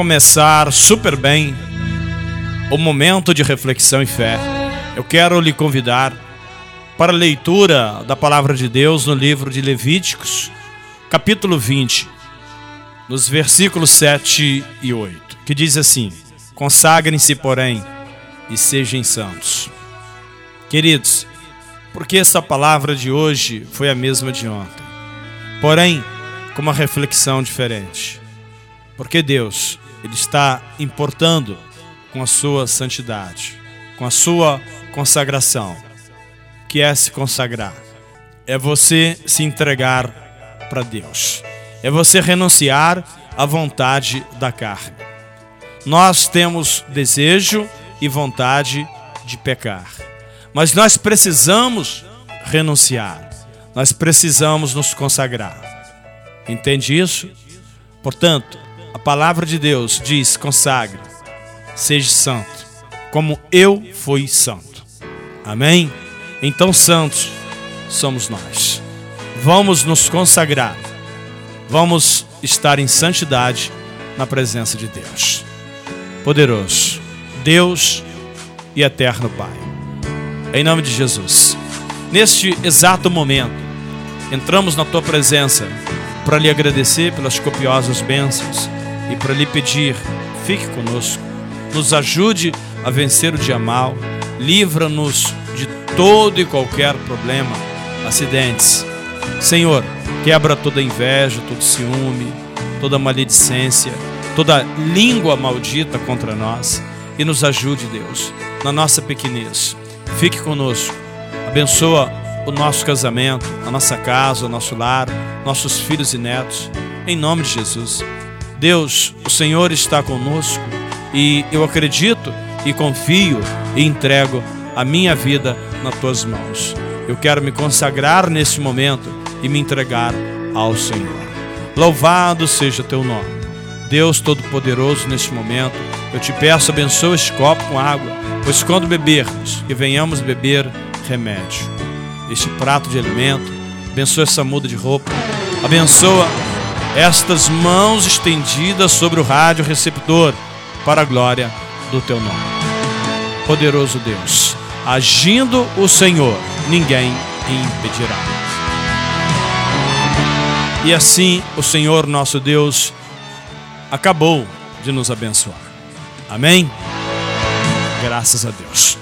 começar super bem o momento de reflexão e fé, eu quero lhe convidar para a leitura da palavra de Deus no livro de Levíticos, capítulo 20, nos versículos 7 e 8, que diz assim: Consagrem-se, porém, e sejam santos. Queridos, porque essa palavra de hoje foi a mesma de ontem, porém, com uma reflexão diferente. Porque Deus, Ele está importando com a sua santidade, com a sua consagração. Que é se consagrar? É você se entregar para Deus. É você renunciar à vontade da carne. Nós temos desejo e vontade de pecar. Mas nós precisamos renunciar. Nós precisamos nos consagrar. Entende isso? Portanto, a palavra de Deus diz: consagre, seja santo, como eu fui santo. Amém? Então, santos somos nós. Vamos nos consagrar. Vamos estar em santidade na presença de Deus. Poderoso, Deus e eterno Pai. Em nome de Jesus. Neste exato momento, entramos na tua presença para lhe agradecer pelas copiosas bênçãos e para lhe pedir: fique conosco, nos ajude a vencer o dia mal, livra-nos de todo e qualquer problema, acidentes. Senhor, quebra toda inveja, todo ciúme, toda maledicência, toda língua maldita contra nós e nos ajude, Deus, na nossa pequenez. Fique conosco, abençoa o nosso casamento, a nossa casa, o nosso lar, nossos filhos e netos, em nome de Jesus. Deus, o Senhor está conosco e eu acredito e confio e entrego a minha vida nas tuas mãos. Eu quero me consagrar nesse momento e me entregar ao Senhor. Louvado seja teu nome. Deus Todo-Poderoso, neste momento, eu te peço, abençoa este copo com água, pois quando bebermos, que venhamos beber remédio. Este prato de alimento, abençoa essa muda de roupa, abençoa estas mãos estendidas sobre o rádio receptor, para a glória do teu nome. Poderoso Deus, agindo o Senhor, ninguém impedirá. E assim o Senhor nosso Deus acabou de nos abençoar. Amém? Graças a Deus.